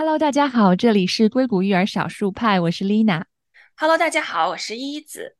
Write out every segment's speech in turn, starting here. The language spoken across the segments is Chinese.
Hello，大家好，这里是硅谷育儿少数派，我是 Lina。Hello，大家好，我是一子。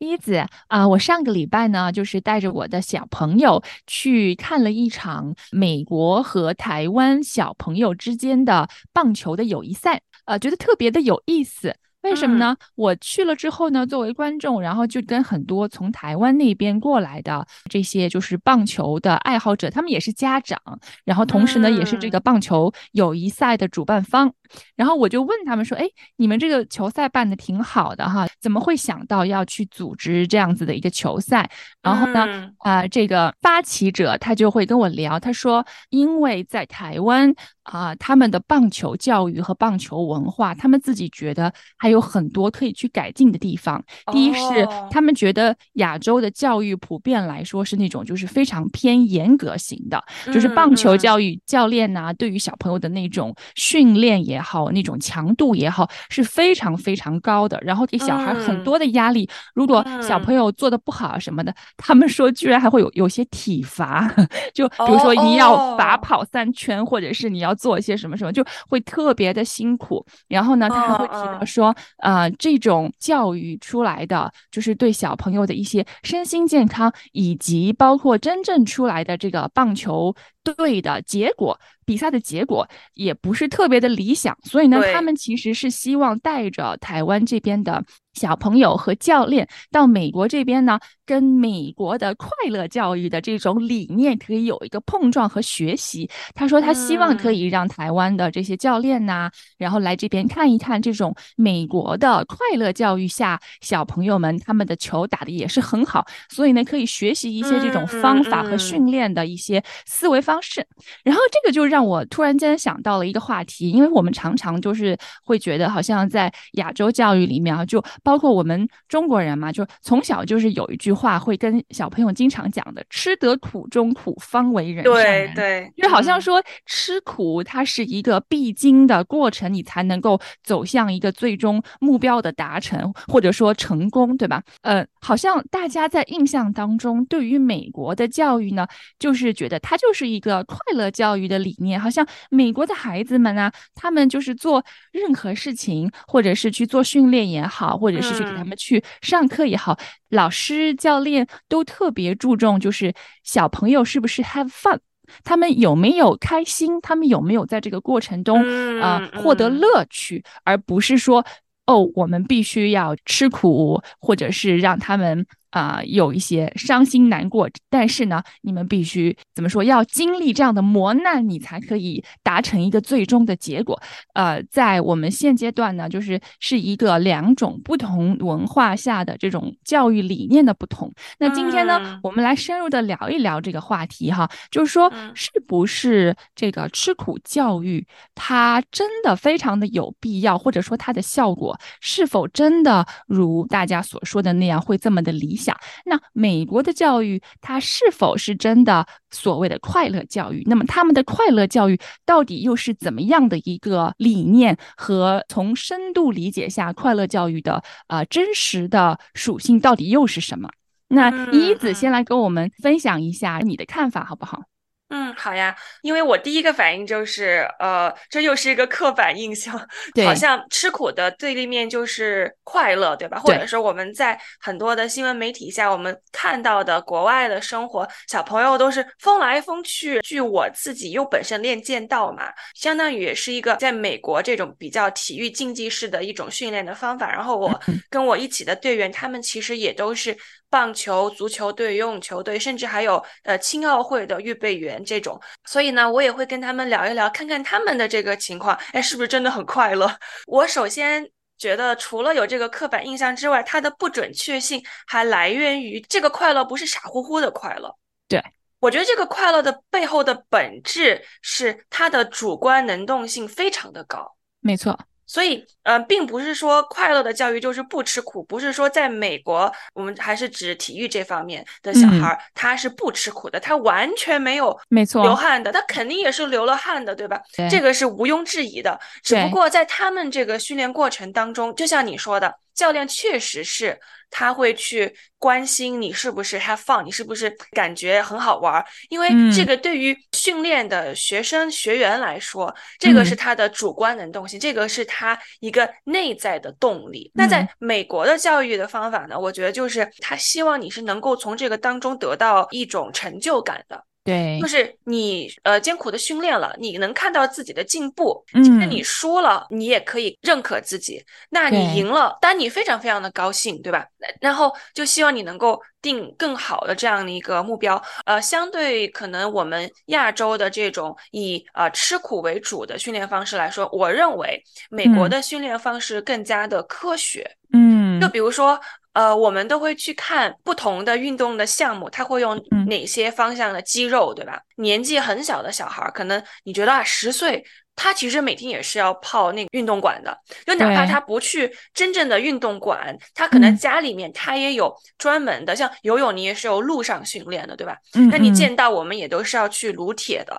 一子啊，我上个礼拜呢，就是带着我的小朋友去看了一场美国和台湾小朋友之间的棒球的友谊赛，呃，觉得特别的有意思。为什么呢？我去了之后呢，作为观众，然后就跟很多从台湾那边过来的这些就是棒球的爱好者，他们也是家长，然后同时呢，也是这个棒球友谊赛的主办方。然后我就问他们说：“哎，你们这个球赛办的挺好的哈，怎么会想到要去组织这样子的一个球赛？”然后呢，啊，这个发起者他就会跟我聊，他说：“因为在台湾。”啊，他们的棒球教育和棒球文化，他们自己觉得还有很多可以去改进的地方。第一是他们觉得亚洲的教育普遍来说是那种就是非常偏严格型的，就是棒球教育教练呐，对于小朋友的那种训练也好，那种强度也好，是非常非常高的，然后给小孩很多的压力。如果小朋友做的不好什么的，他们说居然还会有有些体罚，就比如说你要罚跑三圈，或者是你要。做一些什么什么就会特别的辛苦，然后呢，他还会提到说，呃，这种教育出来的就是对小朋友的一些身心健康，以及包括真正出来的这个棒球队的结果，比赛的结果也不是特别的理想，所以呢，他们其实是希望带着台湾这边的。小朋友和教练到美国这边呢，跟美国的快乐教育的这种理念可以有一个碰撞和学习。他说他希望可以让台湾的这些教练呐，然后来这边看一看这种美国的快乐教育下小朋友们他们的球打的也是很好，所以呢可以学习一些这种方法和训练的一些思维方式。然后这个就让我突然间想到了一个话题，因为我们常常就是会觉得好像在亚洲教育里面啊就。包括我们中国人嘛，就从小就是有一句话会跟小朋友经常讲的：“吃得苦中苦，方为人上人。”对对，就好像说吃苦它是一个必经的过程，你才能够走向一个最终目标的达成，或者说成功，对吧？呃，好像大家在印象当中对于美国的教育呢，就是觉得它就是一个快乐教育的理念，好像美国的孩子们呢，他们就是做任何事情，或者是去做训练也好，或者是去给他们去上课也好，老师教练都特别注重，就是小朋友是不是 have fun，他们有没有开心，他们有没有在这个过程中啊获得乐趣，而不是说哦，我们必须要吃苦，或者是让他们。啊，有一些伤心难过，但是呢，你们必须怎么说？要经历这样的磨难，你才可以达成一个最终的结果。呃，在我们现阶段呢，就是是一个两种不同文化下的这种教育理念的不同。那今天呢，我们来深入的聊一聊这个话题哈，就是说，是不是这个吃苦教育它真的非常的有必要，或者说它的效果是否真的如大家所说的那样会这么的理？想那美国的教育，它是否是真的所谓的快乐教育？那么他们的快乐教育到底又是怎么样的一个理念？和从深度理解下快乐教育的呃真实的属性到底又是什么？那一子先来跟我们分享一下你的看法，好不好？嗯，好呀，因为我第一个反应就是，呃，这又是一个刻板印象，好像吃苦的对立面就是快乐，对吧？或者说我们在很多的新闻媒体下，我们看到的国外的生活，小朋友都是疯来疯去。据我自己又本身练剑道嘛，相当于也是一个在美国这种比较体育竞技式的一种训练的方法。然后我跟我一起的队员，他们其实也都是。棒球、足球队、游泳球队，甚至还有呃青奥会的预备员这种，所以呢，我也会跟他们聊一聊，看看他们的这个情况，哎，是不是真的很快乐？我首先觉得，除了有这个刻板印象之外，它的不准确性还来源于这个快乐不是傻乎乎的快乐。对我觉得这个快乐的背后的本质是它的主观能动性非常的高。没错。所以，呃，并不是说快乐的教育就是不吃苦，不是说在美国，我们还是指体育这方面的小孩，他是不吃苦的，他完全没有没错流汗的，他肯定也是流了汗的，对吧？这个是毋庸置疑的。只不过在他们这个训练过程当中，就像你说的，教练确实是他会去关心你是不是 have fun，你是不是感觉很好玩？因为这个对于训练的学生学员来说，这个是他的主观能动性，这个是他一个内在的动力。那在美国的教育的方法呢？我觉得就是他希望你是能够从这个当中得到一种成就感的。对，就是你呃艰苦的训练了，你能看到自己的进步。嗯，即使你输了，你也可以认可自己。那你赢了，当你非常非常的高兴，对吧？然后就希望你能够定更好的这样的一个目标。呃，相对可能我们亚洲的这种以呃吃苦为主的训练方式来说，我认为美国的训练方式更加的科学。嗯，就比如说。呃，我们都会去看不同的运动的项目，它会用哪些方向的肌肉，对吧？年纪很小的小孩，可能你觉得啊，十岁。他其实每天也是要泡那个运动馆的，就哪怕他不去真正的运动馆，他可能家里面他也有专门的，像游泳你也是有路上训练的，对吧？那你见到我们也都是要去撸铁的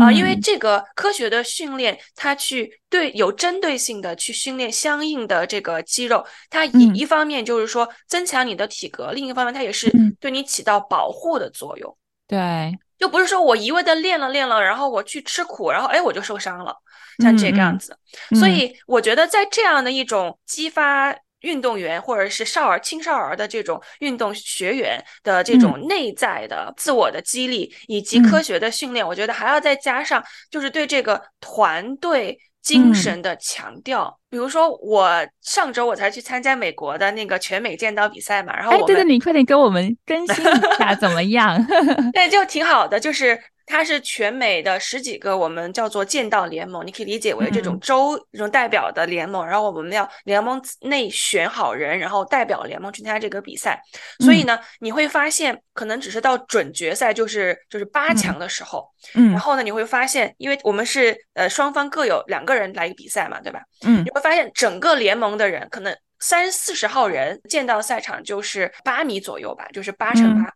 啊，因为这个科学的训练，它去对有针对性的去训练相应的这个肌肉，它一一方面就是说增强你的体格，另一方面它也是对你起到保护的作用。对。就不是说我一味的练了练了，然后我去吃苦，然后哎我就受伤了，像这个样子。所以我觉得在这样的一种激发运动员或者是少儿、青少儿的这种运动学员的这种内在的自我的激励，以及科学的训练，我觉得还要再加上就是对这个团队。精神的强调，比如说我上周我才去参加美国的那个全美剑道比赛嘛，然后哎，对对，你快点给我们更新一下怎么样？对，就挺好的，就是。它是全美的十几个我们叫做剑道联盟，你可以理解为这种州这种代表的联盟。然后我们要联盟内选好人，然后代表联盟去参加这个比赛。所以呢，你会发现可能只是到准决赛，就是就是八强的时候。嗯。然后呢，你会发现，因为我们是呃双方各有两个人来比赛嘛，对吧？嗯。你会发现整个联盟的人可能三四十号人，剑道赛场就是八米左右吧，就是八乘八。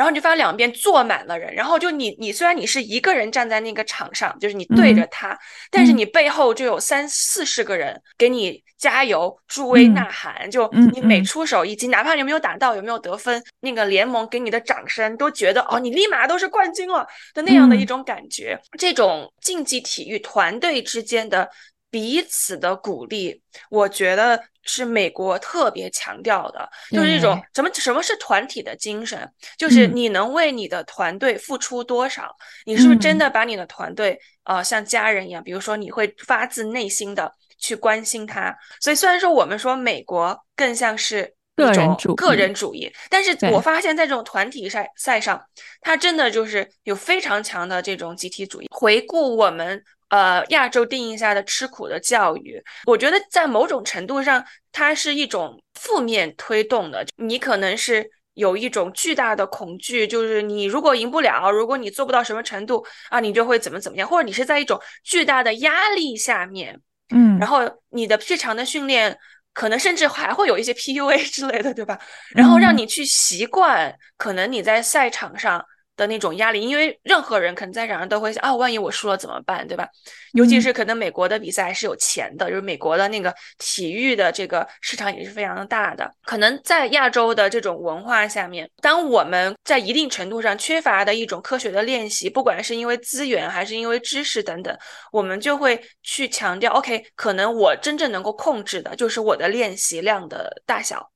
然后你就发现两边坐满了人，然后就你你虽然你是一个人站在那个场上，就是你对着他，但是你背后就有三四十个人给你加油、助威、呐喊。就你每出手，以及哪怕有没有打到、有没有得分，那个联盟给你的掌声，都觉得哦，你立马都是冠军了的那样的一种感觉。这种竞技体育团队之间的彼此的鼓励，我觉得。是美国特别强调的，就是一种什么什么是团体的精神，就是你能为你的团队付出多少，你是不是真的把你的团队呃像家人一样，比如说你会发自内心的去关心他。所以虽然说我们说美国更像是个人主个人主义，但是我发现在这种团体赛赛上，它真的就是有非常强的这种集体主义。回顾我们。呃，亚洲定义下的吃苦的教育，我觉得在某种程度上，它是一种负面推动的。你可能是有一种巨大的恐惧，就是你如果赢不了，如果你做不到什么程度啊，你就会怎么怎么样，或者你是在一种巨大的压力下面，嗯，然后你的日常的训练可能甚至还会有一些 PUA 之类的，对吧？然后让你去习惯，可能你在赛场上。的那种压力，因为任何人可能在场上都会想啊，万一我输了怎么办，对吧？尤其是可能美国的比赛是有钱的，就是美国的那个体育的这个市场也是非常的大的。可能在亚洲的这种文化下面，当我们在一定程度上缺乏的一种科学的练习，不管是因为资源还是因为知识等等，我们就会去强调，OK，可能我真正能够控制的就是我的练习量的大小。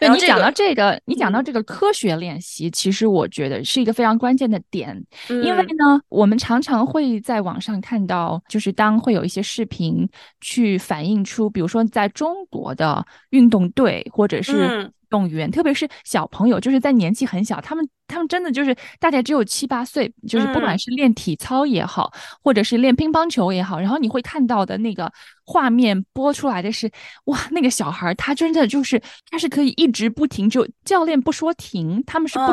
对你讲到这个，你讲到这个科学练习，其实我觉得是一个非常关键的点，因为呢，我们常常会在网上看到，就是当会有一些视频去反映出，比如说在中国的运动队或者是运动员，特别是小朋友，就是在年纪很小，他们。他们真的就是大概只有七八岁，就是不管是练体操也好，或者是练乒乓球也好，然后你会看到的那个画面播出来的是，哇，那个小孩他真的就是他是可以一直不停，就教练不说停，他们是不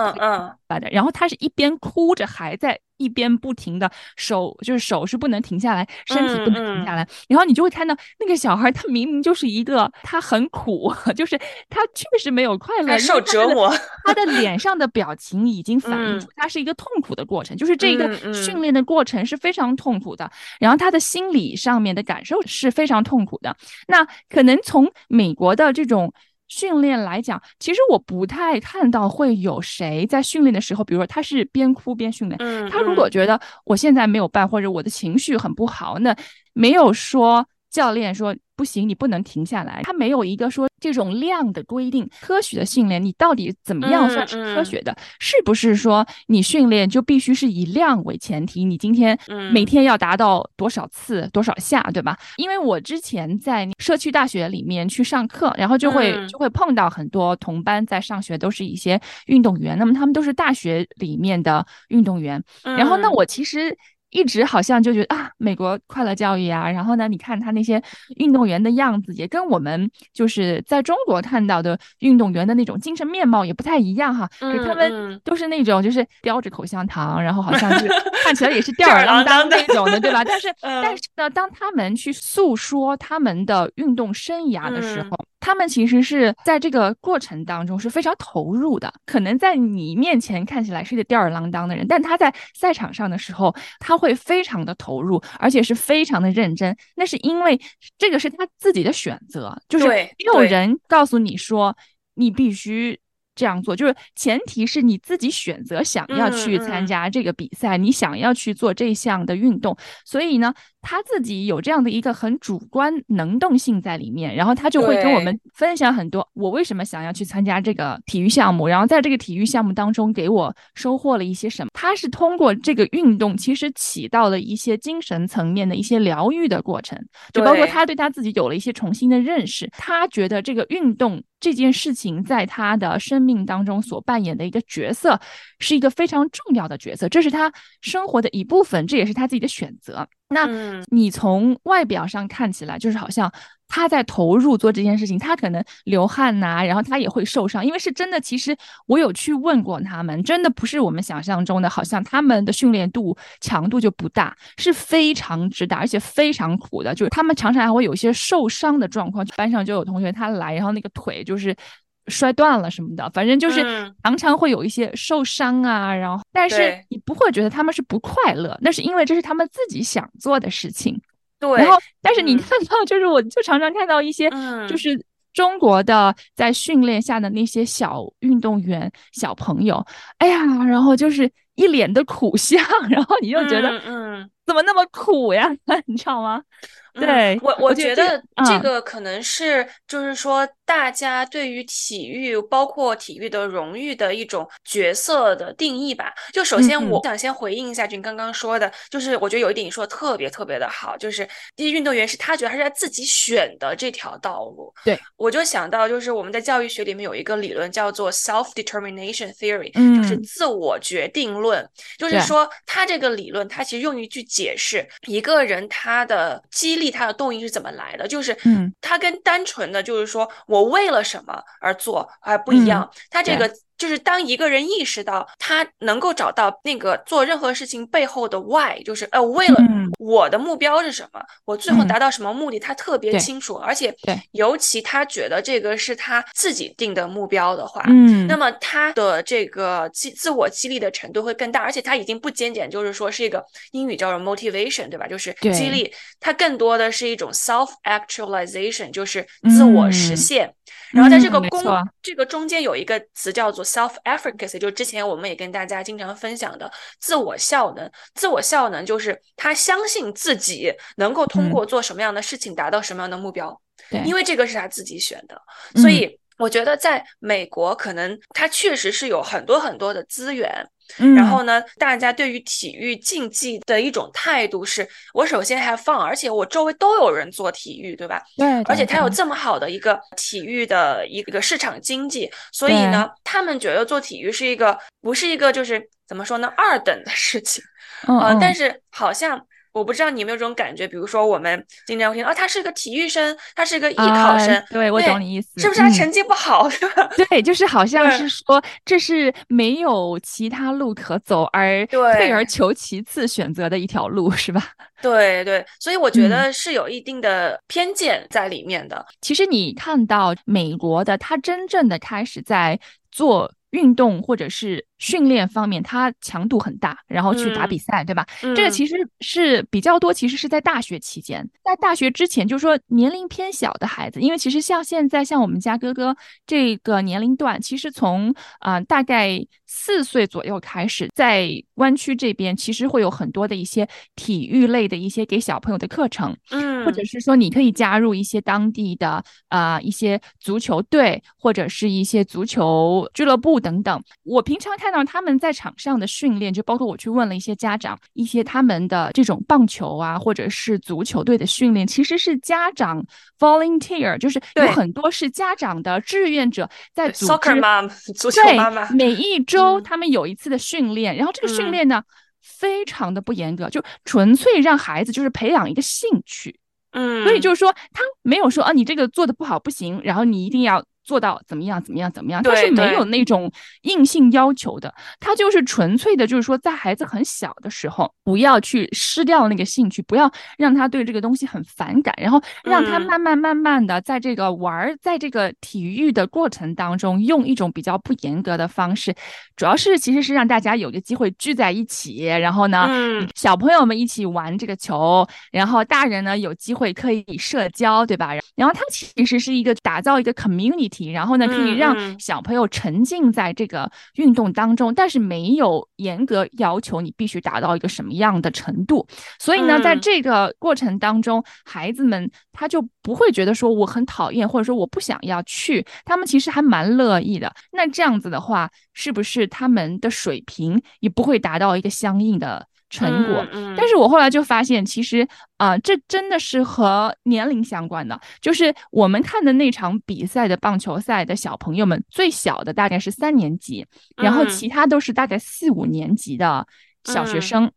然后他是一边哭着还在。一边不停的手就是手是不能停下来，身体不能停下来，然后你就会看到那个小孩，他明明就是一个他很苦，就是他确实没有快乐，受折磨，他的脸上的表情已经反映出他是一个痛苦的过程，就是这个训练的过程是非常痛苦的，然后他的心理上面的感受是非常痛苦的。那可能从美国的这种。训练来讲，其实我不太看到会有谁在训练的时候，比如说他是边哭边训练。嗯，他如果觉得我现在没有办，或者我的情绪很不好，那没有说教练说。不行，你不能停下来。他没有一个说这种量的规定，科学的训练，你到底怎么样算是科学的？是不是说你训练就必须是以量为前提？你今天每天要达到多少次、多少下，对吧？因为我之前在社区大学里面去上课，然后就会就会碰到很多同班在上学，都是一些运动员。那么他们都是大学里面的运动员。然后那我其实。一直好像就觉得啊，美国快乐教育啊，然后呢，你看他那些运动员的样子，也跟我们就是在中国看到的运动员的那种精神面貌也不太一样哈。嗯，他们都是那种就是叼着口香糖，然后好像是 看起来也是吊儿郎当那种的，对吧？但是，但是呢，当他们去诉说他们的运动生涯的时候。他们其实是在这个过程当中是非常投入的，可能在你面前看起来是一个吊儿郎当的人，但他在赛场上的时候，他会非常的投入，而且是非常的认真。那是因为这个是他自己的选择，就是没有人告诉你说你必须。这样做就是前提是你自己选择想要去参加这个比赛，你想要去做这项的运动，所以呢，他自己有这样的一个很主观能动性在里面，然后他就会跟我们分享很多我为什么想要去参加这个体育项目，然后在这个体育项目当中给我收获了一些什么。他是通过这个运动其实起到了一些精神层面的一些疗愈的过程，就包括他对他自己有了一些重新的认识，他觉得这个运动。这件事情在他的生命当中所扮演的一个角色，是一个非常重要的角色，这是他生活的一部分，这也是他自己的选择。那你从外表上看起来，就是好像。他在投入做这件事情，他可能流汗呐，然后他也会受伤，因为是真的。其实我有去问过他们，真的不是我们想象中的，好像他们的训练度强度就不大，是非常之大，而且非常苦的。就是他们常常还会有一些受伤的状况，班上就有同学他来，然后那个腿就是摔断了什么的，反正就是常常会有一些受伤啊。然后，但是你不会觉得他们是不快乐，那是因为这是他们自己想做的事情。对，然后，但是你看到，就是我就常常看到一些，就是中国的在训练下的那些小运动员、小朋友，哎呀，然后就是一脸的苦相，然后你就觉得，嗯，怎么那么苦呀？你知道吗？对我，我觉得这个可能是，就是说。大家对于体育，包括体育的荣誉的一种角色的定义吧。就首先，我想先回应一下君刚刚说的，就是我觉得有一点你说的特别特别的好，就是第一运动员是他觉得他是在自己选的这条道路。对，我就想到就是我们在教育学里面有一个理论叫做 self determination theory，就是自我决定论。就是说，他这个理论，它其实用于去解释一个人他的激励、他的动因是怎么来的。就是，嗯，他跟单纯的就是说。我为了什么而做而不一样，他这个。就是当一个人意识到他能够找到那个做任何事情背后的 why，就是呃为了我的目标是什么，我最后达到什么目的，他特别清楚，而且尤其他觉得这个是他自己定的目标的话，嗯，那么他的这个激自我激励的程度会更大，而且他已经不仅仅就是说是一个英语叫做 motivation，对吧？就是激励，它更多的是一种 self actualization，就是自我实现。然后在这个工这个中间有一个词叫做 self-efficacy，就之前我们也跟大家经常分享的自我效能。自我效能就是他相信自己能够通过做什么样的事情达到什么样的目标，因为这个是他自己选的，所以。我觉得在美国，可能它确实是有很多很多的资源。然后呢，大家对于体育竞技的一种态度是：我首先 have fun，而且我周围都有人做体育，对吧？对。而且它有这么好的一个体育的一个市场经济，所以呢，他们觉得做体育是一个不是一个就是怎么说呢，二等的事情。嗯。但是好像。我不知道你有没有这种感觉，比如说我们经常会听啊，他是个体育生，他是个艺考生，对我懂你意思，是不是他成绩不好？对，就是好像是说这是没有其他路可走，而退而求其次选择的一条路，是吧？对对，所以我觉得是有一定的偏见在里面的。其实你看到美国的，他真正的开始在做。运动或者是训练方面，它强度很大，然后去打比赛，对吧？这个其实是比较多，其实是在大学期间，在大学之前，就是说年龄偏小的孩子，因为其实像现在像我们家哥哥这个年龄段，其实从啊大概四岁左右开始，在湾区这边其实会有很多的一些体育类的一些给小朋友的课程，嗯，或者是说你可以加入一些当地的啊一些足球队或者是一些足球俱乐部等等。我平常看到他们在场上的训练，就包括我去问了一些家长，一些他们的这种棒球啊，或者是足球队的训练，其实是家长 volunteer，就是有很多是家长的志愿者在组织。足球妈妈。每一周他们有一次的训练，然后这个训练呢，非常的不严格，就纯粹让孩子就是培养一个兴趣。嗯，所以就是说他没有说啊，你这个做的不好不行，然后你一定要。做到怎么样？怎么样？怎么样？他是没有那种硬性要求的，他就是纯粹的，就是说，在孩子很小的时候，不要去失掉那个兴趣，不要让他对这个东西很反感，然后让他慢慢慢慢的在这个玩，在这个体育的过程当中，用一种比较不严格的方式，主要是其实是让大家有个机会聚在一起，然后呢，小朋友们一起玩这个球，然后大人呢有机会可以社交，对吧？然后他其实是一个打造一个 community。然后呢，可以让小朋友沉浸在这个运动当中，但是没有严格要求你必须达到一个什么样的程度。所以呢，在这个过程当中，孩子们他就不会觉得说我很讨厌，或者说我不想要去，他们其实还蛮乐意的。那这样子的话，是不是他们的水平也不会达到一个相应的？成果，但是我后来就发现，其实啊，这真的是和年龄相关的。就是我们看的那场比赛的棒球赛的小朋友们，最小的大概是三年级，然后其他都是大概四五年级的小学生。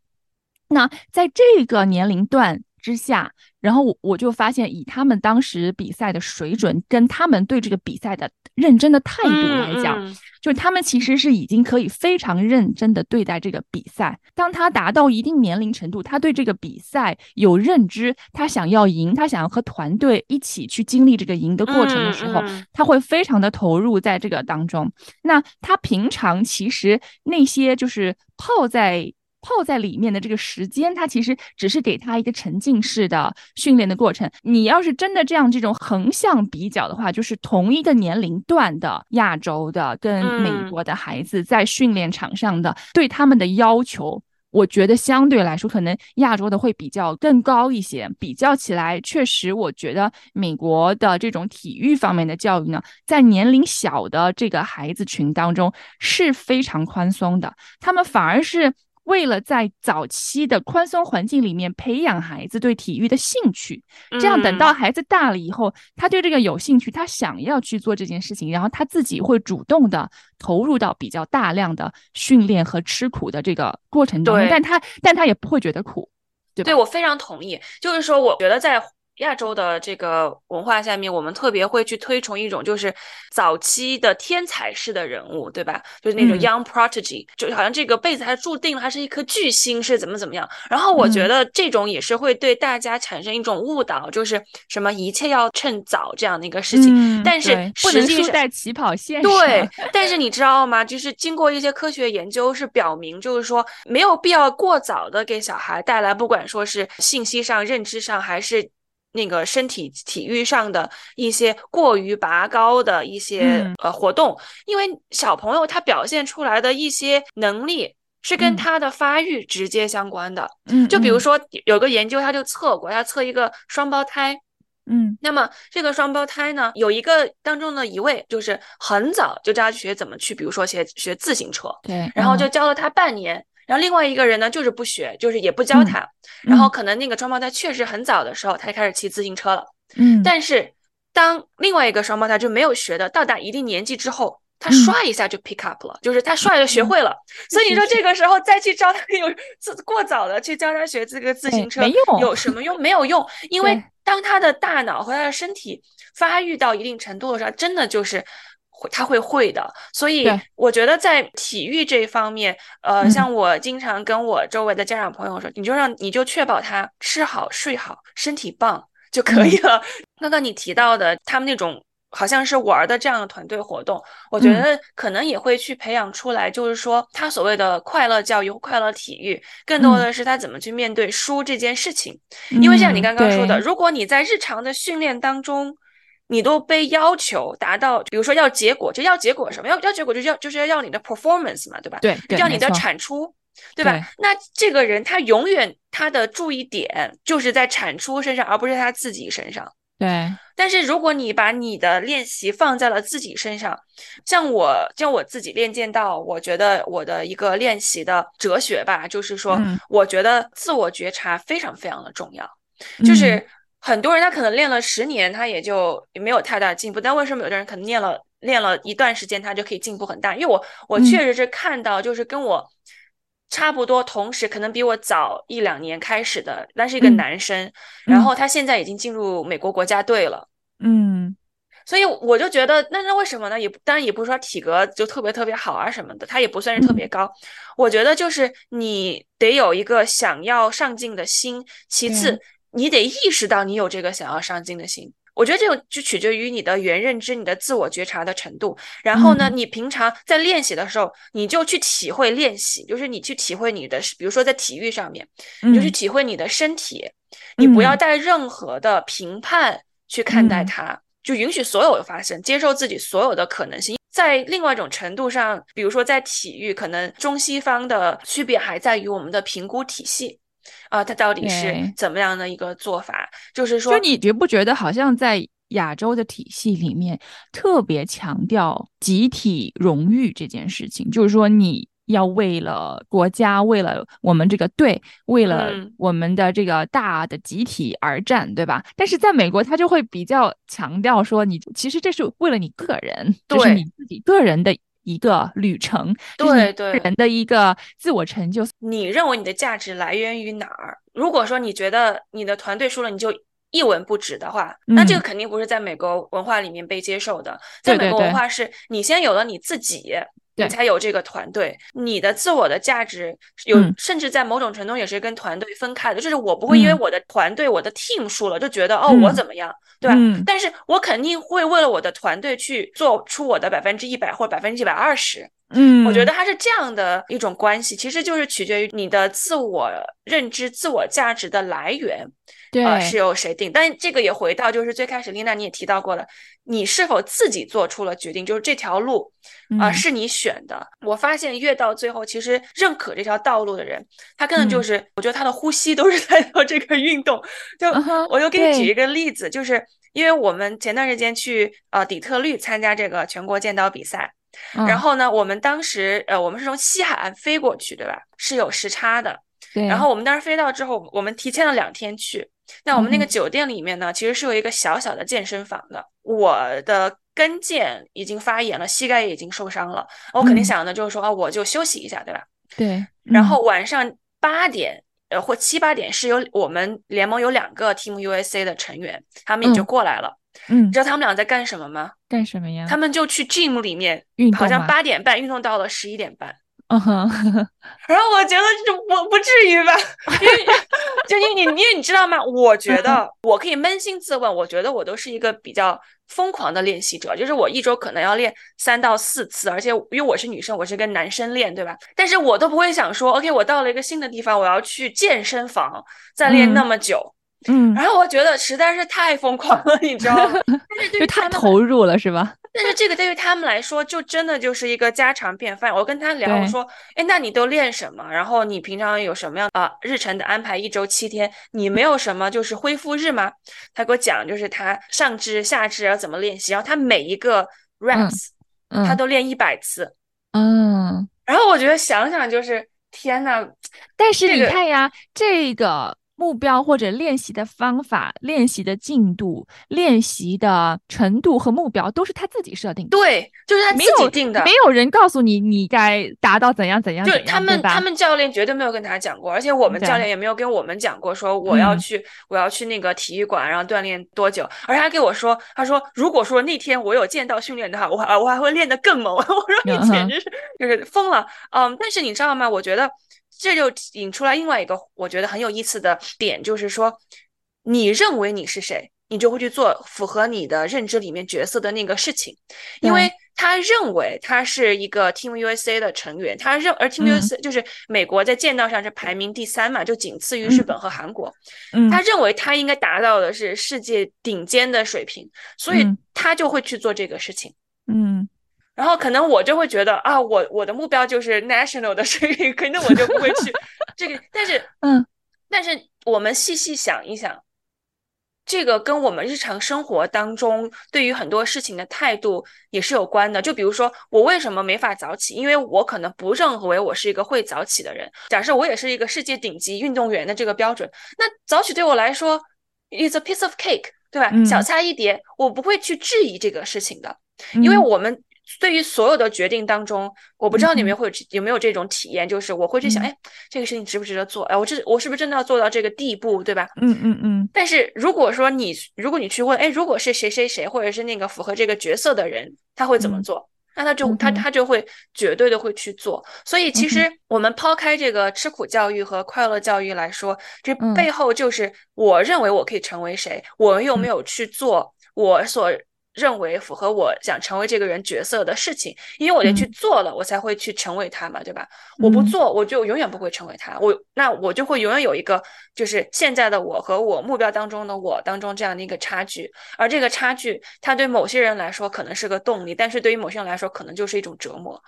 那在这个年龄段之下，然后我我就发现，以他们当时比赛的水准，跟他们对这个比赛的认真的态度来讲。就是他们其实是已经可以非常认真的对待这个比赛。当他达到一定年龄程度，他对这个比赛有认知，他想要赢，他想要和团队一起去经历这个赢的过程的时候，他会非常的投入在这个当中。那他平常其实那些就是泡在。泡在里面的这个时间，它其实只是给他一个沉浸式的训练的过程。你要是真的这样这种横向比较的话，就是同一个年龄段的亚洲的跟美国的孩子在训练场上的对他们的要求，我觉得相对来说可能亚洲的会比较更高一些。比较起来，确实我觉得美国的这种体育方面的教育呢，在年龄小的这个孩子群当中是非常宽松的，他们反而是。为了在早期的宽松环境里面培养孩子对体育的兴趣，这样等到孩子大了以后，他对这个有兴趣，他想要去做这件事情，然后他自己会主动的投入到比较大量的训练和吃苦的这个过程中，但他但他也不会觉得苦，对对我非常同意，就是说，我觉得在。亚洲的这个文化下面，我们特别会去推崇一种就是早期的天才式的人物，对吧？就是那种 young prodigy，就好像这个辈子他注定了他是一颗巨星，是怎么怎么样。然后我觉得这种也是会对大家产生一种误导，就是什么一切要趁早这样的一个事情。但是不能输在起跑线上。对，但是你知道吗？就是经过一些科学研究是表明，就是说没有必要过早的给小孩带来，不管说是信息上、认知上还是。那个身体体育上的一些过于拔高的一些呃活动，因为小朋友他表现出来的一些能力是跟他的发育直接相关的。嗯，就比如说有个研究，他就测过，他测一个双胞胎。嗯，那么这个双胞胎呢，有一个当中的一位就是很早就教他学怎么去，比如说学学自行车。对，然后就教了他半年。然后另外一个人呢，就是不学，就是也不教他。然后可能那个双胞胎确实很早的时候，他就开始骑自行车了。嗯，但是当另外一个双胞胎就没有学的，到达一定年纪之后，他刷一下就 pick up 了，就是他刷就学会了。所以你说这个时候再去教他，有过早的去教他学这个自行车，没用，有什么用？没有用，因为当他的大脑和他的身体发育到一定程度的时候，真的就是。他会会的，所以我觉得在体育这一方面，呃，像我经常跟我周围的家长朋友说，你就让你就确保他吃好睡好，身体棒就可以了。刚刚你提到的他们那种好像是玩的这样的团队活动，我觉得可能也会去培养出来，就是说他所谓的快乐教育、快乐体育，更多的是他怎么去面对输这件事情。因为像你刚刚说的，如果你在日常的训练当中，你都被要求达到，比如说要结果，就要结果什么？要要结果就要就是要要你的 performance 嘛，对吧？对，要你的产出，对吧？那这个人他永远他的注意点就是在产出身上，而不是他自己身上。对，但是如果你把你的练习放在了自己身上，像我，像我自己练剑道，我觉得我的一个练习的哲学吧，就是说，我觉得自我觉察非常非常的重要。就是很多人他可能练了十年，他也就没有太大进步，但为什么有的人可能练了练了一段时间，他就可以进步很大？因为我我确实是看到，就是跟我。差不多，同时可能比我早一两年开始的，那是一个男生，然后他现在已经进入美国国家队了，嗯，所以我就觉得，那那为什么呢？也当然也不是说体格就特别特别好啊什么的，他也不算是特别高。我觉得就是你得有一个想要上进的心，其次你得意识到你有这个想要上进的心。我觉得这种就取决于你的原认知、你的自我觉察的程度。然后呢，你平常在练习的时候，你就去体会练习，就是你去体会你的，比如说在体育上面，你就去体会你的身体，你不要带任何的评判去看待它，就允许所有的发生，接受自己所有的可能性。在另外一种程度上，比如说在体育，可能中西方的区别还在于我们的评估体系。啊，它到底是怎么样的一个做法？就是说，就你觉不觉得好像在亚洲的体系里面特别强调集体荣誉这件事情？就是说，你要为了国家，为了我们这个队，为了我们的这个大的集体而战，对吧？但是在美国，他就会比较强调说，你其实这是为了你个人，就是你自己个人的。一个旅程，对对，人的一个自我成就。你认为你的价值来源于哪儿？如果说你觉得你的团队输了，你就一文不值的话，那这个肯定不是在美国文化里面被接受的。在美国文化是，你先有了你自己。你才有这个团队，你的自我的价值有，甚至在某种程度也是跟团队分开的。就是我不会因为我的团队、我的 team 输了就觉得哦我怎么样，对吧？但是我肯定会为了我的团队去做出我的百分之一百或者百分之一百二十。嗯，我觉得它是这样的一种关系，其实就是取决于你的自我认知、自我价值的来源，对，是由谁定。但这个也回到就是最开始，丽娜你也提到过了，你是否自己做出了决定，就是这条路啊是你选的。我发现越到最后，其实认可这条道路的人，他根本就是，我觉得他的呼吸都是在做这个运动。就我就给你举一个例子，就是因为我们前段时间去呃底特律参加这个全国剑道比赛。然后呢，我们当时呃，我们是从西海岸飞过去，对吧？是有时差的。对。然后我们当时飞到之后，我们提前了两天去。那我们那个酒店里面呢，其实是有一个小小的健身房的。我的跟腱已经发炎了，膝盖也已经受伤了。我肯定想的就是说啊，我就休息一下，对吧？对。然后晚上八点呃或七八点是有我们联盟有两个 Team USA 的成员，他们也就过来了。嗯，你知道他们俩在干什么吗？干什么呀？他们就去 gym 里面运动，好像八点半运动到了十一点半。嗯哼，然后我觉得这我不至于吧？因为就因为你因为你知道吗？我觉得 我可以扪心自问，我觉得我都是一个比较疯狂的练习者，就是我一周可能要练三到四次，而且因为我是女生，我是跟男生练，对吧？但是我都不会想说，OK，我到了一个新的地方，我要去健身房再练那么久。嗯，然后我觉得实在是太疯狂了，你知道吗？就太投入了，是吧？但是这个对于他们来说，就真的就是一个家常便饭。我跟他聊，我说：“哎，那你都练什么？然后你平常有什么样啊日程的安排？一周七天，你没有什么就是恢复日吗？”他给我讲，就是他上肢、下肢要怎么练习，然后他每一个 reps，他都练一百次。嗯，然后我觉得想想就是天呐，但是你看呀，这个。目标或者练习的方法、练习的进度、练习的程度和目标都是他自己设定的。对，就是他自己定的，没有人告诉你你该达到怎样怎样。就他们，他们教练绝对没有跟他讲过，而且我们教练也没有跟我们讲过，说我要去，我要去那个体育馆，然后锻炼多久。而且他给我说，他说如果说那天我有剑道训练的话，我还我还会练得更猛。我说你简直是就是疯了。嗯，但是你知道吗？我觉得。这就引出来另外一个我觉得很有意思的点，就是说，你认为你是谁？你就会去做符合你的认知里面角色的那个事情，因为他认为他是一个 Team USA 的成员，他认而 Team USA 就是美国在剑道上是排名第三嘛，就仅次于日本和韩国。他认为他应该达到的是世界顶尖的水平，所以他就会去做这个事情。嗯，然后可能我就会觉得啊，我我的目标就是 national 的水平，可能我就不会去 这个。但是，嗯，但是我们细细想一想。这个跟我们日常生活当中对于很多事情的态度也是有关的。就比如说，我为什么没法早起？因为我可能不认为我是一个会早起的人。假设我也是一个世界顶级运动员的这个标准，那早起对我来说，is a piece of cake，对吧？小菜一碟，我不会去质疑这个事情的，因为我们。对于所有的决定当中，我不知道你们会有有没有这种体验，就是我会去想，哎，这个事情值不值得做？哎，我这我是不是真的要做到这个地步，对吧？嗯嗯嗯。但是如果说你，如果你去问，哎，如果是谁谁谁，或者是那个符合这个角色的人，他会怎么做？那他就他他就会绝对的会去做。所以其实我们抛开这个吃苦教育和快乐教育来说，这背后就是我认为我可以成为谁，我有没有去做我所。认为符合我想成为这个人角色的事情，因为我得去做了，我才会去成为他嘛，对吧？我不做，我就永远不会成为他。我那我就会永远有一个，就是现在的我和我目标当中的我当中这样的一个差距。而这个差距，它对某些人来说可能是个动力，但是对于某些人来说，可能就是一种折磨。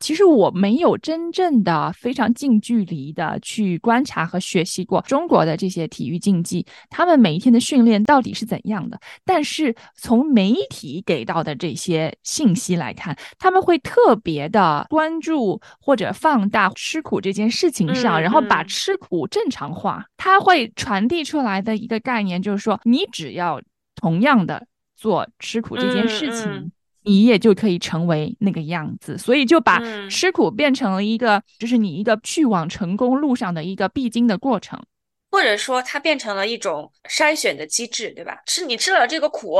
其实我没有真正的非常近距离的去观察和学习过中国的这些体育竞技，他们每一天的训练到底是怎样的。但是从媒体给到的这些信息来看，他们会特别的关注或者放大吃苦这件事情上，然后把吃苦正常化。他会传递出来的一个概念就是说，你只要同样的做吃苦这件事情。你也就可以成为那个样子，所以就把吃苦变成了一个，就是你一个去往成功路上的一个必经的过程，或者说它变成了一种筛选的机制，对吧？吃你吃了这个苦。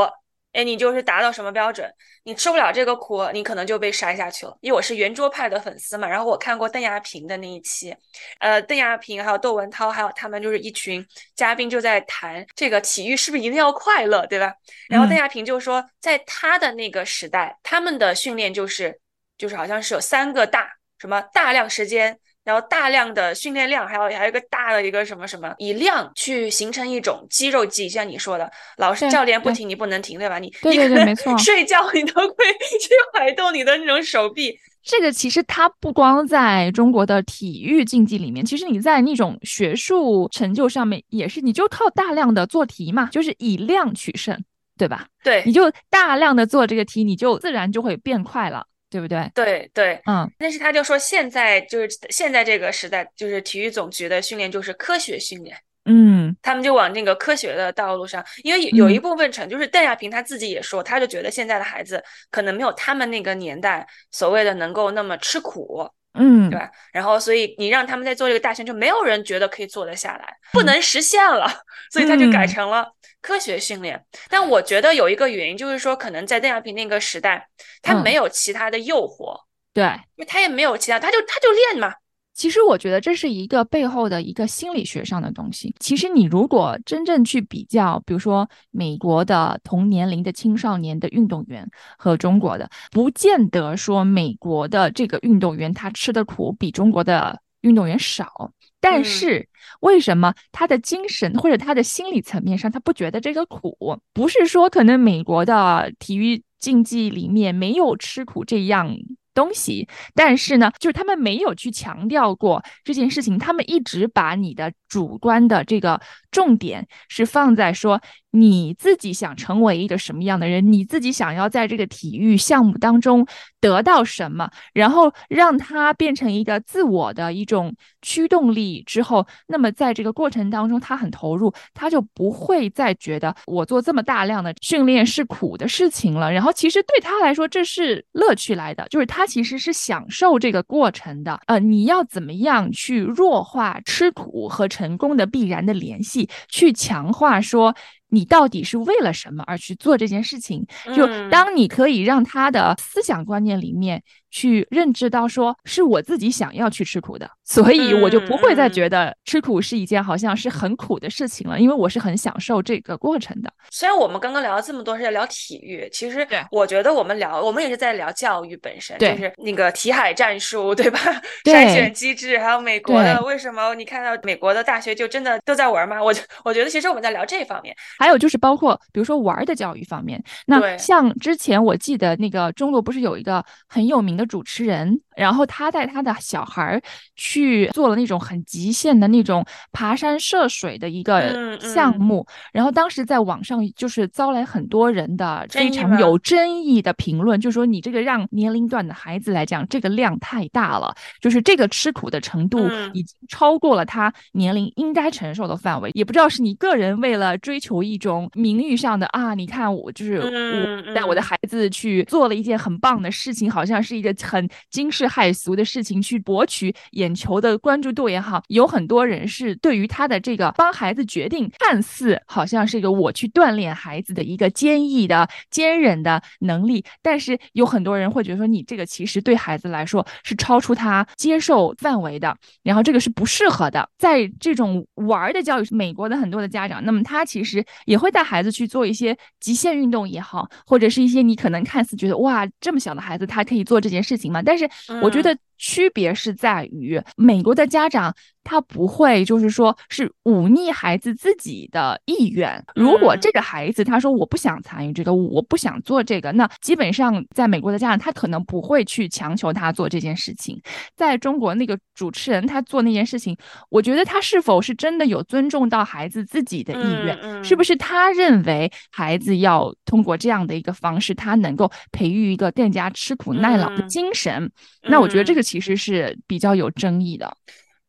哎，你就是达到什么标准？你吃不了这个苦，你可能就被筛下去了。因为我是圆桌派的粉丝嘛，然后我看过邓亚萍的那一期，呃，邓亚萍还有窦文涛，还有他们就是一群嘉宾就在谈这个体育是不是一定要快乐，对吧？然后邓亚萍就说，在他的那个时代，他们的训练就是就是好像是有三个大什么大量时间。然后大量的训练量，还有还有一个大的一个什么什么，以量去形成一种肌肉记忆，像你说的，老师教练不停，你不能停，对吧？你对对对，没 错，睡觉你都会 去摆动你的那种手臂。这个其实它不光在中国的体育竞技里面，其实你在那种学术成就上面也是，你就靠大量的做题嘛，就是以量取胜，对吧？对，你就大量的做这个题，你就自然就会变快了。对不对？对对，嗯，但是他就说现在就是现在这个时代，就是体育总局的训练就是科学训练，嗯，他们就往那个科学的道路上，因为有一部分成就是邓亚萍他自己也说，他就觉得现在的孩子可能没有他们那个年代所谓的能够那么吃苦，嗯，对吧？然后所以你让他们在做这个大圈，就没有人觉得可以做得下来，不能实现了，所以他就改成了。科学训练，但我觉得有一个原因，就是说可能在邓亚萍那个时代，他没有其他的诱惑，对，因为他也没有其他，他就他就练嘛。其实我觉得这是一个背后的一个心理学上的东西。其实你如果真正去比较，比如说美国的同年龄的青少年的运动员和中国的，不见得说美国的这个运动员他吃的苦比中国的运动员少。但是为什么他的精神或者他的心理层面上，他不觉得这个苦？不是说可能美国的体育竞技里面没有吃苦这样东西，但是呢，就是他们没有去强调过这件事情，他们一直把你的主观的这个重点是放在说。你自己想成为一个什么样的人？你自己想要在这个体育项目当中得到什么？然后让它变成一个自我的一种驱动力之后，那么在这个过程当中，他很投入，他就不会再觉得我做这么大量的训练是苦的事情了。然后其实对他来说，这是乐趣来的，就是他其实是享受这个过程的。呃，你要怎么样去弱化吃苦和成功的必然的联系，去强化说你到底是为了什么而去做这件事情？就当你可以让他的思想观念里面去认知到，说是我自己想要去吃苦的，所以我就不会再觉得吃苦是一件好像是很苦的事情了，因为我是很享受这个过程的。虽然我们刚刚聊了这么多是在聊体育，其实我觉得我们聊，我们也是在聊教育本身，就是那个题海战术，对吧？筛选机制，还有美国的为什么你看到美国的大学就真的都在玩吗？我我觉得其实我们在聊这方面。还有就是包括比如说玩的教育方面，那像之前我记得那个中国不是有一个很有名的主持人，然后他带他的小孩去做了那种很极限的那种爬山涉水的一个项目，然后当时在网上就是招来很多人的非常有争议的评论，就说你这个让年龄段的孩子来讲，这个量太大了，就是这个吃苦的程度已经超过了他年龄应该承受的范围，也不知道是你个人为了追求一。一种名誉上的啊，你看我就是我带我的孩子去做了一件很棒的事情，好像是一个很惊世骇俗的事情，去博取眼球的关注度也好，有很多人是对于他的这个帮孩子决定，看似好像是一个我去锻炼孩子的一个坚毅的、坚韧的能力，但是有很多人会觉得说，你这个其实对孩子来说是超出他接受范围的，然后这个是不适合的。在这种玩的教育，美国的很多的家长，那么他其实。也会带孩子去做一些极限运动也好，或者是一些你可能看似觉得哇，这么小的孩子他可以做这件事情嘛？但是我觉得。区别是在于，美国的家长他不会就是说是忤逆孩子自己的意愿。如果这个孩子他说我不想参与这个，我不想做这个，那基本上在美国的家长他可能不会去强求他做这件事情。在中国那个主持人他做那件事情，我觉得他是否是真的有尊重到孩子自己的意愿？是不是他认为孩子要通过这样的一个方式，他能够培育一个更加吃苦耐劳的精神？那我觉得这个。其实是比较有争议的。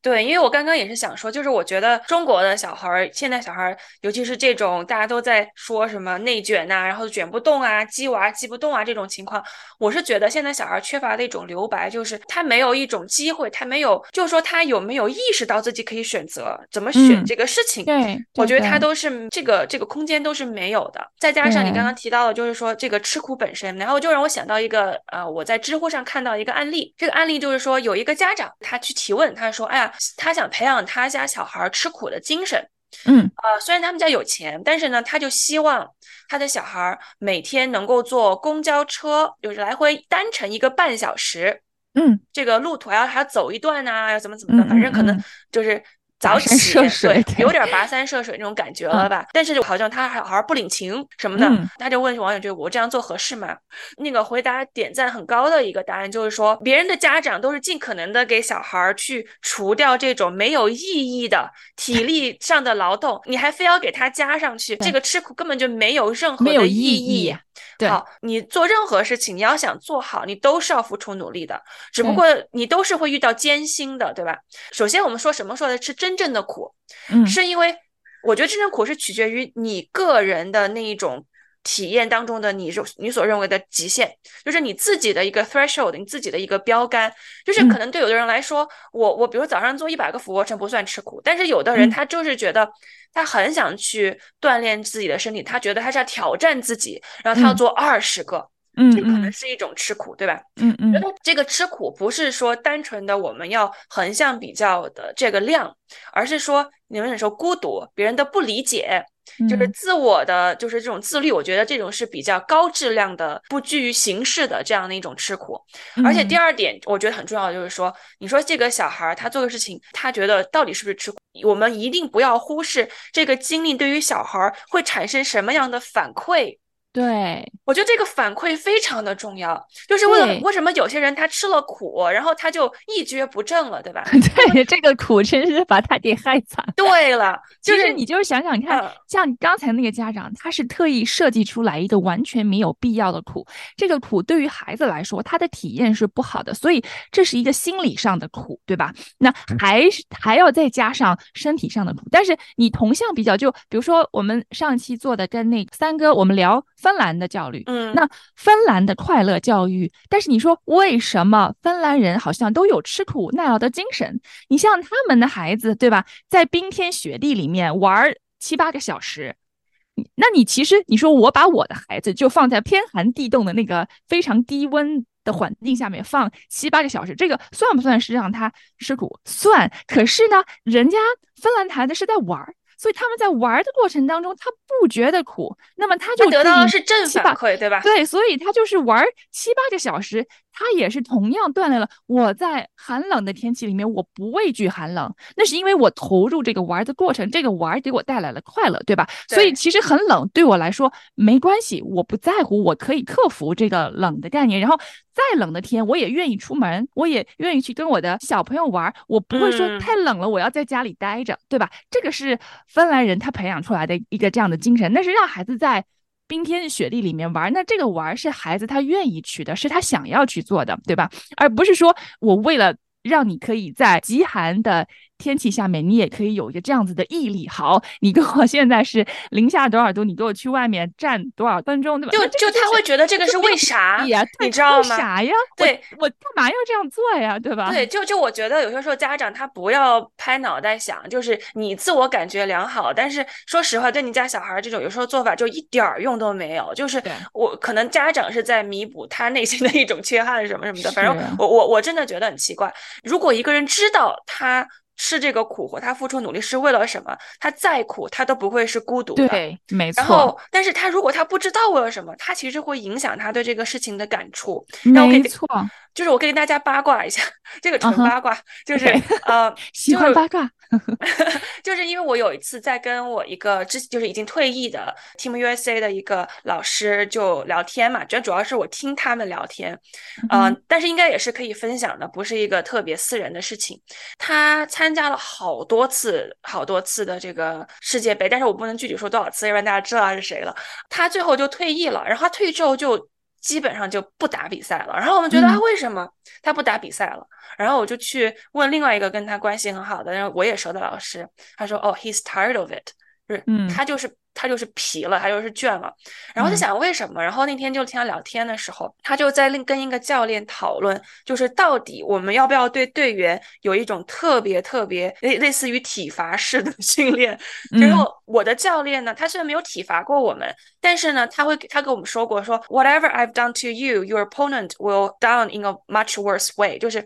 对，因为我刚刚也是想说，就是我觉得中国的小孩儿，现在小孩儿，尤其是这种大家都在说什么内卷呐，然后卷不动啊，鸡娃鸡不动啊这种情况，我是觉得现在小孩缺乏的一种留白，就是他没有一种机会，他没有，就是说他有没有意识到自己可以选择怎么选这个事情。对，我觉得他都是这个这个空间都是没有的。再加上你刚刚提到的，就是说这个吃苦本身，然后就让我想到一个呃，我在知乎上看到一个案例，这个案例就是说有一个家长他去提问，他说，哎呀。他想培养他家小孩吃苦的精神，嗯，呃，虽然他们家有钱，但是呢，他就希望他的小孩每天能够坐公交车，就是来回单程一个半小时，嗯，这个路途还要还要走一段呐，要怎么怎么的，反正可能就是。早起对，有点跋山涉水那种感觉了吧？但是好像他好像不领情什么的，他就问网友：“就我这样做合适吗？”那个回答点赞很高的一个答案就是说，别人的家长都是尽可能的给小孩去除掉这种没有意义的体力 上的劳动，你还非要给他加上去，这个吃苦根本就没有任何的意义。好，你做任何事情，你要想做好，你都是要付出努力的，只不过你都是会遇到艰辛的，对吧？首先，我们说什么说的是真正的苦，嗯，是因为我觉得真正苦是取决于你个人的那一种体验当中的你你所认为的极限，就是你自己的一个 threshold，你自己的一个标杆，就是可能对有的人来说，我我比如早上做一百个俯卧撑不算吃苦，但是有的人他就是觉得。他很想去锻炼自己的身体，他觉得他是要挑战自己，然后他要做二十个，嗯，这可能是一种吃苦，对吧？嗯嗯，觉得这个吃苦不是说单纯的我们要横向比较的这个量，而是说你们说孤独，别人的不理解，就是自我的，就是这种自律。我觉得这种是比较高质量的，不拘于形式的这样的一种吃苦。而且第二点，我觉得很重要的就是说，你说这个小孩他做的事情，他觉得到底是不是吃苦？我们一定不要忽视这个经历对于小孩会产生什么样的反馈。对，我觉得这个反馈非常的重要，就是为了为什么有些人他吃了苦，然后他就一蹶不振了，对吧？对，这个苦真是把他给害惨。对了，就是你就是想想看，像刚才那个家长，他是特意设计出来一个完全没有必要的苦，这个苦对于孩子来说，他的体验是不好的，所以这是一个心理上的苦，对吧？那还还要再加上身体上的苦，但是你同向比较，就比如说我们上期做的跟那三哥我们聊。芬兰的教育，嗯，那芬兰的快乐教育，但是你说为什么芬兰人好像都有吃苦耐劳的精神？你像他们的孩子，对吧，在冰天雪地里面玩七八个小时，那你其实你说我把我的孩子就放在天寒地冻的那个非常低温的环境下面放七八个小时，这个算不算是让他吃苦？算。可是呢，人家芬兰孩子是在玩儿。所以他们在玩的过程当中，他不觉得苦，那么他就得到的是正反馈，对吧？对，所以他就是玩七八个小时，他也是同样锻炼了。我在寒冷的天气里面，我不畏惧寒冷，那是因为我投入这个玩的过程，这个玩给我带来了快乐，对吧？所以其实很冷对我来说没关系，我不在乎，我可以克服这个冷的概念，然后。再冷的天，我也愿意出门，我也愿意去跟我的小朋友玩。我不会说太冷了，我要在家里待着，对吧？这个是芬兰人他培养出来的一个这样的精神。那是让孩子在冰天雪地里面玩，那这个玩是孩子他愿意去的，是他想要去做的，对吧？而不是说我为了让你可以在极寒的。天气下面，你也可以有一个这样子的毅力。好，你跟我现在是零下多少度？你给我去外面站多少分钟，对吧？就就他会觉得这个是为啥呀？你知道吗？啥呀？对我干嘛要这样做呀？对吧？对，就就我觉得有些时候家长他不要拍脑袋想，就是你自我感觉良好，但是说实话，对你家小孩这种有时候做法就一点儿用都没有。就是我可能家长是在弥补他内心的一种缺憾什么什么的。反正我我我真的觉得很奇怪，如果一个人知道他。吃这个苦活，他付出努力是为了什么？他再苦，他都不会是孤独的。对，没错。然后，但是他如果他不知道为了什么，他其实会影响他对这个事情的感触。没错。就是我可以跟大家八卦一下，这个纯八卦，就是呃，喜欢八卦，就是因为我有一次在跟我一个之就是已经退役的 Team USA 的一个老师就聊天嘛，主要主要是我听他们聊天，嗯，但是应该也是可以分享的，不是一个特别私人的事情。他参加了好多次好多次的这个世界杯，但是我不能具体说多少次，要不然大家知道他是谁了。他最后就退役了，然后他退役之后就。基本上就不打比赛了，然后我们觉得他为什么他不打比赛了？然后我就去问另外一个跟他关系很好的，然后我也熟的老师，他说：“哦，he's tired of it，就是他就是。”他就是疲了，他就是倦了，然后就想为什么。然后那天就听他聊天的时候，他就在跟一个教练讨论，就是到底我们要不要对队员有一种特别特别类类似于体罚式的 训练。然后我的教练呢，他虽然没有体罚过我们，但是呢，他会他跟我们说过，说 Whatever I've done to you, your opponent will down in a much worse way。就是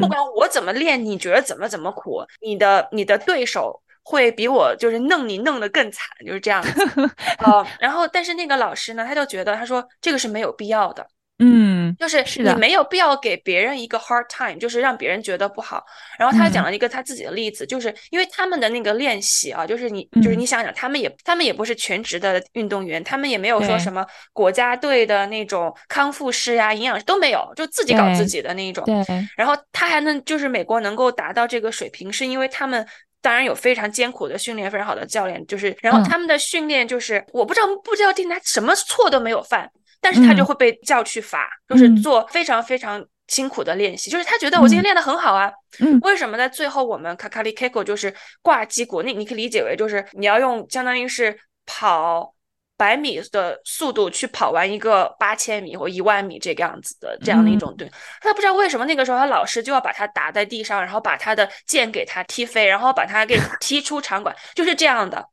不管我怎么练，你觉得怎么怎么苦，你的你的对手。会比我就是弄你弄得更惨，就是这样子啊。然后，但是那个老师呢，他就觉得他说这个是没有必要的。嗯，就是你没有必要给别人一个 hard time，就是让别人觉得不好。然后他讲了一个他自己的例子，就是因为他们的那个练习啊，就是你就是你想想，他们也他们也不是全职的运动员，他们也没有说什么国家队的那种康复师呀、营养师都没有，就自己搞自己的那一种。对。然后他还能就是美国能够达到这个水平，是因为他们。当然有非常艰苦的训练，非常好的教练，就是然后他们的训练就是我不知道不知道定他什么错都没有犯，但是他就会被叫去罚，就是做非常非常辛苦的练习，就是他觉得我今天练得很好啊，嗯，为什么在最后我们卡卡里 k i k o 就是挂机鼓，那你可以理解为就是你要用相当于是跑。百米的速度去跑完一个八千米或一万米这个样子的这样的一种对，他不知道为什么那个时候他老师就要把他打在地上，然后把他的剑给他踢飞，然后把他给 踢出场馆，就是这样的。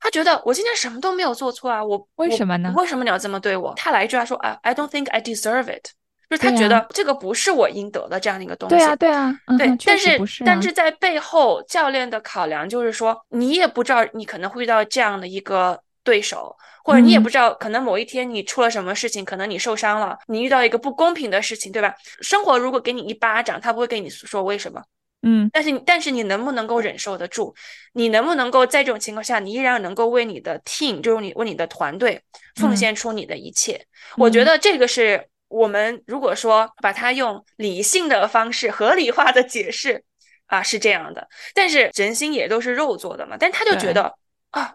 他觉得我今天什么都没有做错啊，我为什么呢？为什么你要这么对我？他来一句他说啊，I don't think I deserve it，就是他觉得这个不是我应得的这样的一个东西。对啊，对啊，对。但是但是在背后教练的考量就是说，你也不知道你可能会遇到这样的一个对手。或者你也不知道，可能某一天你出了什么事情，可能你受伤了，你遇到一个不公平的事情，对吧？生活如果给你一巴掌，他不会跟你说为什么，嗯，但是但是你能不能够忍受得住？你能不能够在这种情况下，你依然能够为你的 team，就是你为你的团队奉献出你的一切？我觉得这个是我们如果说把它用理性的方式合理化的解释啊，是这样的。但是人心也都是肉做的嘛，但他就觉得啊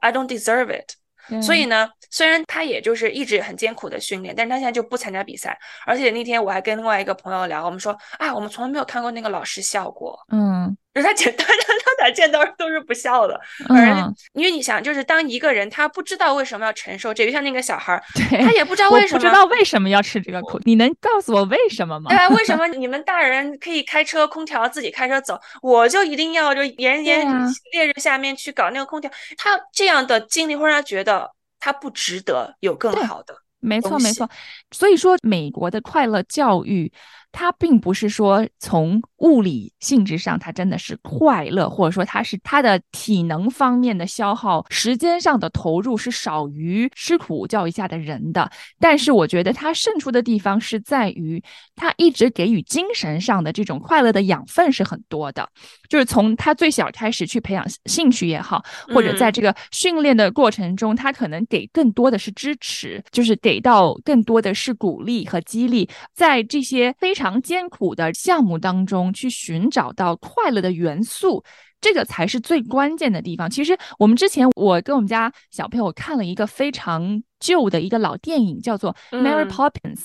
，I don't deserve it。所以呢，虽然他也就是一直很艰苦的训练，但是他现在就不参加比赛。而且那天我还跟另外一个朋友聊，我们说啊，我们从来没有看过那个老师笑过。嗯，就是他剪 他他他打剑刀都是不笑的，嗯，因为你想，就是当一个人他不知道为什么要承受这个，像那个小孩，他也不知道 为什么，不知道为什么要吃这个苦，你能告诉我为什么吗？对啊，为什么你们大人可以开车空调自己开车走，我就一定要就炎炎烈日下面去搞那个空调？他这样的经历会让他觉得他不值得有更好的。没错，没错。所以说，美国的快乐教育。它并不是说从物理性质上，它真的是快乐，或者说它是它的体能方面的消耗、时间上的投入是少于吃苦教育下的人的。但是我觉得它胜出的地方是在于，它一直给予精神上的这种快乐的养分是很多的。就是从他最小开始去培养兴趣也好，或者在这个训练的过程中，他可能给更多的是支持，就是给到更多的是鼓励和激励，在这些非常。常艰苦的项目当中去寻找到快乐的元素，这个才是最关键的地方。其实我们之前我跟我们家小朋友看了一个非常旧的一个老电影，叫做《Mary Poppins》。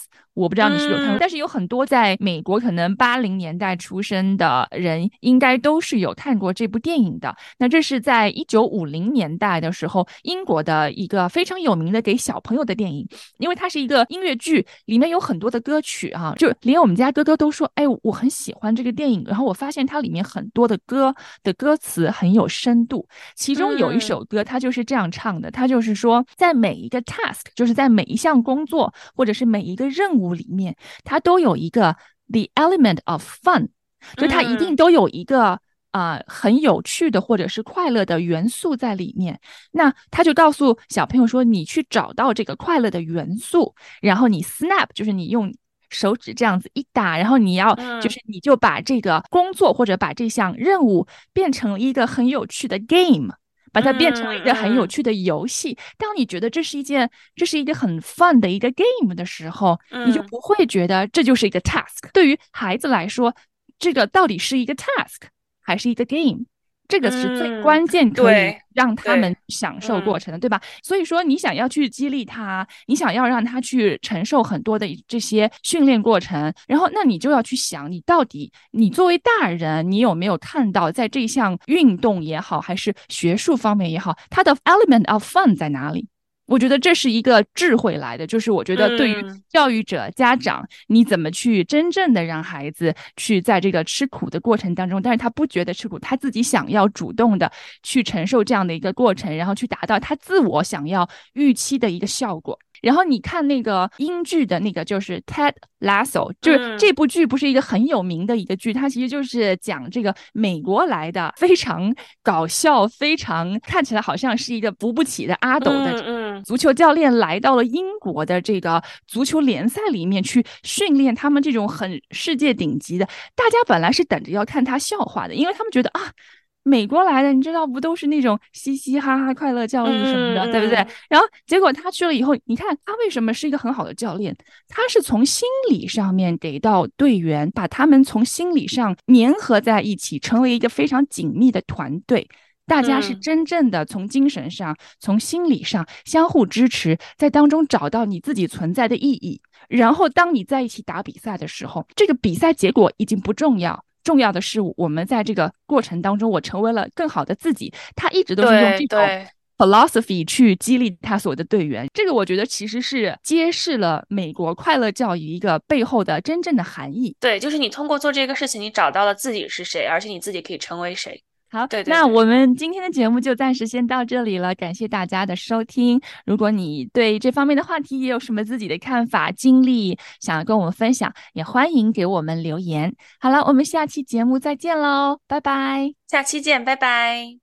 我不知道你是不是有看过，但是有很多在美国可能八零年代出生的人，应该都是有看过这部电影的。那这是在一九五零年代的时候，英国的一个非常有名的给小朋友的电影，因为它是一个音乐剧，里面有很多的歌曲啊，就连我们家哥哥都说，哎，我很喜欢这个电影。然后我发现它里面很多的歌的歌词很有深度，其中有一首歌，它就是这样唱的，它就是说，在每一个 task，就是在每一项工作或者是每一个任务。物里面，它都有一个 the element of fun，就它一定都有一个啊很有趣的或者是快乐的元素在里面。那他就告诉小朋友说，你去找到这个快乐的元素，然后你 snap，就是你用手指这样子一打，然后你要就是你就把这个工作或者把这项任务变成一个很有趣的 game。把它变成一个很有趣的游戏。当你觉得这是一件，这是一个很 fun 的一个 game 的时候，你就不会觉得这就是一个 task。对于孩子来说，这个到底是一个 task 还是一个 game？这个是最关键，可以让他们享受过程的，对吧？所以说，你想要去激励他，你想要让他去承受很多的这些训练过程，然后那你就要去想，你到底你作为大人，你有没有看到在这项运动也好，还是学术方面也好，它的 element of fun 在哪里？我觉得这是一个智慧来的，就是我觉得对于教育者、家长，你怎么去真正的让孩子去在这个吃苦的过程当中，但是他不觉得吃苦，他自己想要主动的去承受这样的一个过程，然后去达到他自我想要预期的一个效果。然后你看那个英剧的那个就是 Ted Lasso，就是这部剧不是一个很有名的一个剧，它其实就是讲这个美国来的非常搞笑、非常看起来好像是一个扶不起的阿斗的足球教练来到了英国的这个足球联赛里面去训练他们这种很世界顶级的，大家本来是等着要看他笑话的，因为他们觉得啊。美国来的，你知道不都是那种嘻嘻哈哈、快乐教育什么的，对不对？然后结果他去了以后，你看他为什么是一个很好的教练？他是从心理上面给到队员，把他们从心理上粘合在一起，成为一个非常紧密的团队。大家是真正的从精神上、从心理上相互支持，在当中找到你自己存在的意义。然后当你在一起打比赛的时候，这个比赛结果已经不重要。重要的是，我们在这个过程当中，我成为了更好的自己。他一直都是用这种 philosophy 去激励他所有的队员。这个我觉得其实是揭示了美国快乐教育一个背后的真正的含义。对，就是你通过做这个事情，你找到了自己是谁，而且你自己可以成为谁。好，那我们今天的节目就暂时先到这里了，感谢大家的收听。如果你对这方面的话题也有什么自己的看法、经历，想要跟我们分享，也欢迎给我们留言。好了，我们下期节目再见喽，拜拜，下期见，拜拜。